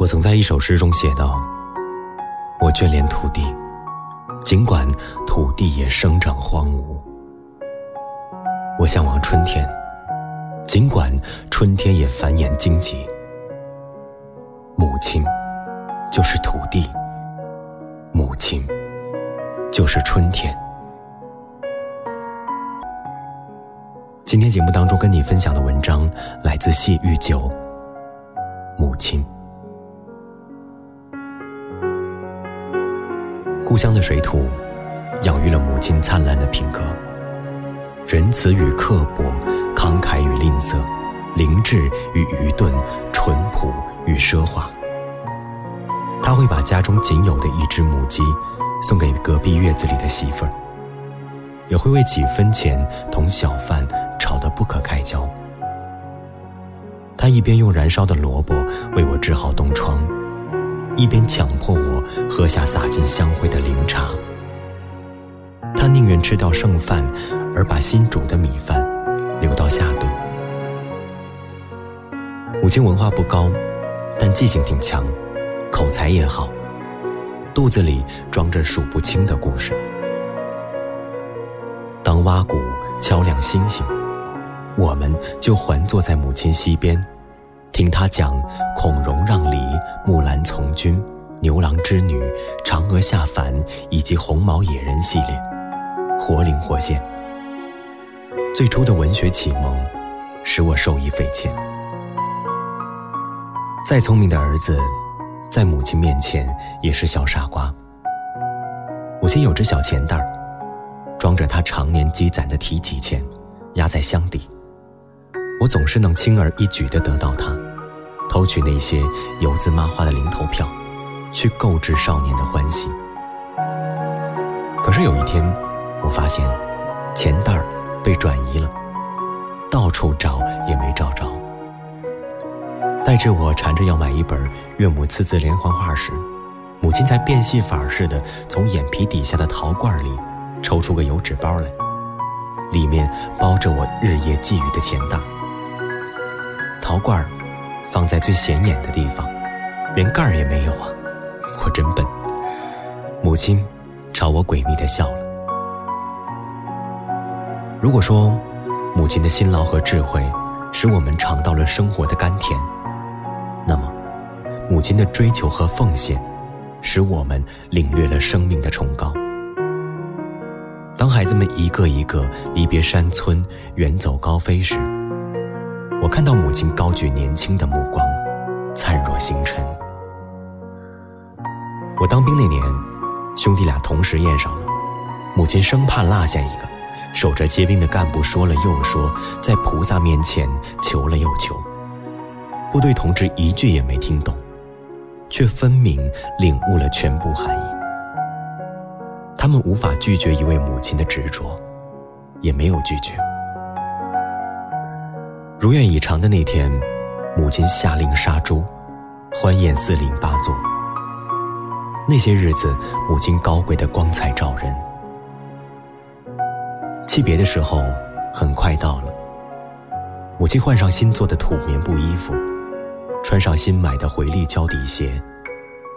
我曾在一首诗中写道：“我眷恋土地，尽管土地也生长荒芜；我向往春天，尽管春天也繁衍荆棘。母亲就是土地，母亲就是春天。”今天节目当中跟你分享的文章来自谢玉九，母亲。故乡的水土，养育了母亲灿烂的品格。仁慈与刻薄，慷慨与吝啬，灵智与愚钝，淳朴与奢华。他会把家中仅有的一只母鸡，送给隔壁院子里的媳妇儿，也会为几分钱同小贩吵得不可开交。他一边用燃烧的萝卜为我治好冻疮。一边强迫我喝下洒进香灰的灵茶，他宁愿吃掉剩饭，而把新煮的米饭留到下顿。母亲文化不高，但记性挺强，口才也好，肚子里装着数不清的故事。当蛙鼓敲亮星星，我们就环坐在母亲溪边。听他讲孔融让梨、木兰从军、牛郎织女、嫦娥下凡以及红毛野人系列，活灵活现。最初的文学启蒙，使我受益匪浅。再聪明的儿子，在母亲面前也是小傻瓜。母亲有只小钱袋儿，装着他常年积攒的提己钱，压在箱底。我总是能轻而易举地得到它，偷取那些油渍麻花的零头票，去购置少年的欢喜。可是有一天，我发现钱袋儿被转移了，到处找也没找着。待至我缠着要买一本岳母刺字连环画时，母亲才变戏法似的从眼皮底下的陶罐里抽出个油纸包来，里面包着我日夜觊觎的钱袋。陶罐放在最显眼的地方，连盖儿也没有啊！我真笨。母亲朝我诡秘的笑了。如果说母亲的辛劳和智慧使我们尝到了生活的甘甜，那么母亲的追求和奉献使我们领略了生命的崇高。当孩子们一个一个离别山村，远走高飞时，看到母亲高举年轻的目光，灿若星辰。我当兵那年，兄弟俩同时验上了，母亲生怕落下一个，守着接兵的干部说了又说，在菩萨面前求了又求。部队同志一句也没听懂，却分明领悟了全部含义。他们无法拒绝一位母亲的执着，也没有拒绝。如愿以偿的那天，母亲下令杀猪，欢宴四邻八座。那些日子，母亲高贵的光彩照人。气别的时候，很快到了。母亲换上新做的土棉布衣服，穿上新买的回力胶底鞋，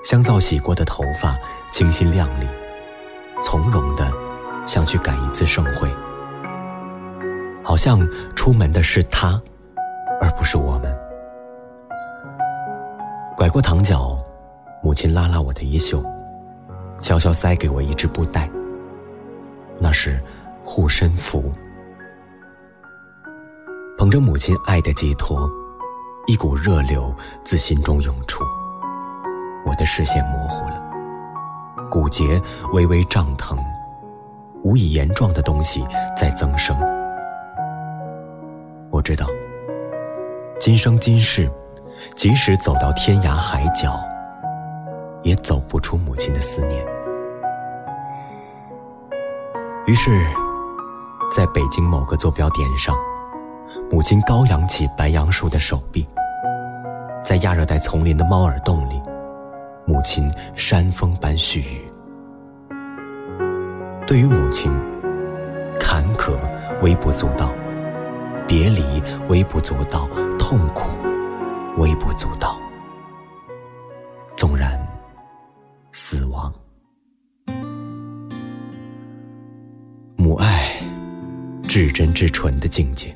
香皂洗过的头发清新亮丽，从容的像去赶一次盛会，好像出门的是她。而不是我们。拐过堂角，母亲拉拉我的衣袖，悄悄塞给我一只布袋。那是护身符。捧着母亲爱的寄托，一股热流自心中涌出。我的视线模糊了，骨节微微胀疼，无以言状的东西在增生。我知道。今生今世，即使走到天涯海角，也走不出母亲的思念。于是，在北京某个坐标点上，母亲高扬起白杨树的手臂；在亚热带丛林的猫耳洞里，母亲山峰般絮语。对于母亲，坎坷微不足道。别离微不足道，痛苦微不足道。纵然死亡。母爱，至真至纯的境界。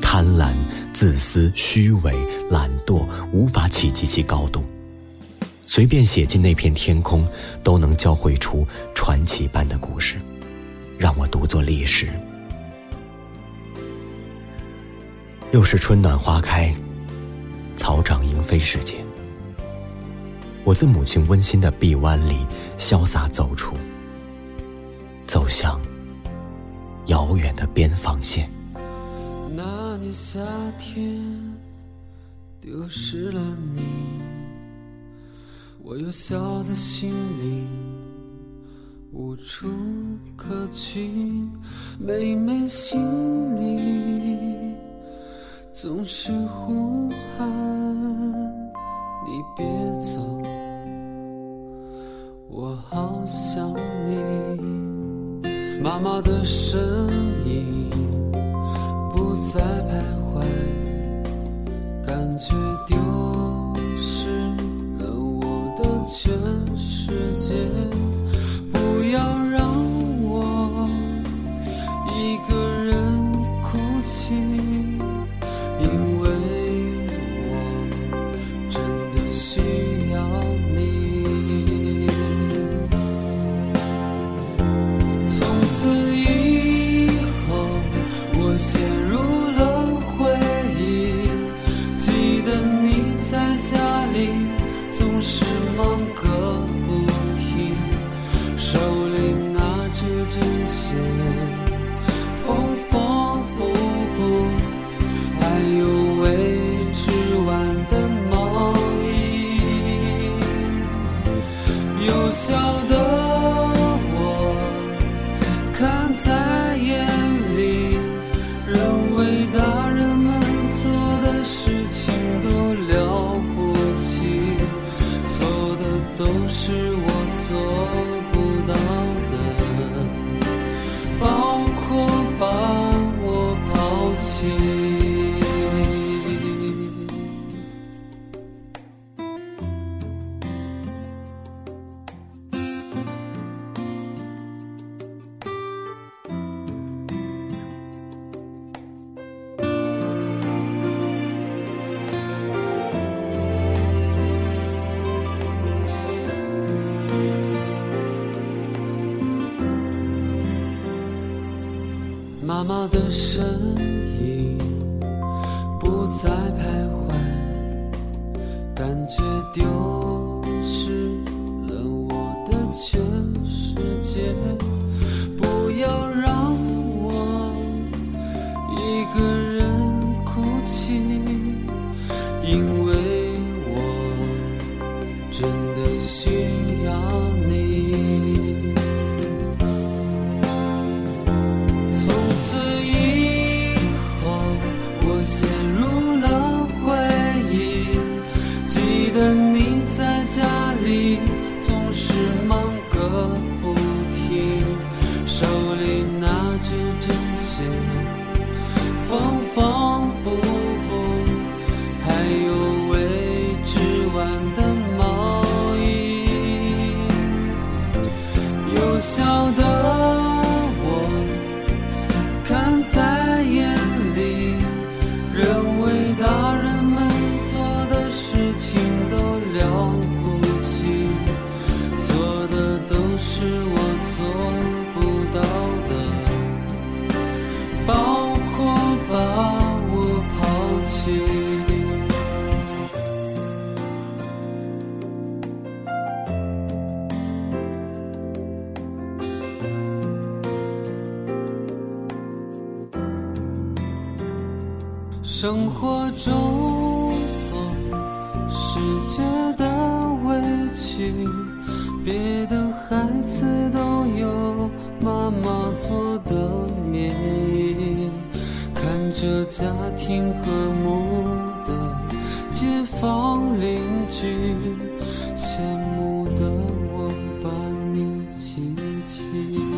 贪婪、自私、虚伪、懒惰，无法企及其高度。随便写进那片天空，都能交汇出传奇般的故事，让我读作历史。又是春暖花开，草长莺飞时节。我自母亲温馨的臂弯里潇洒走出，走向遥远的边防线。那年夏天，丢失了你。我幼小的心灵无处可去，每每心里总是呼喊你别走，我好想你，妈妈的声音不再徘徊，感觉丢失了我的。全世界，小小的我，看在眼里，认为大人们做的事情都了不起。做的都是我做不到妈妈的身影不再徘徊，感觉丢失了我的全世界。不要让我一个人哭泣，因为我真的需忙个不停，手里拿着针线，缝缝补补，还有未织完的毛衣。有小的。生活中总是觉得委屈别的孩子都有妈妈做的棉衣看着家庭和睦的街坊邻居羡慕的我把你记起。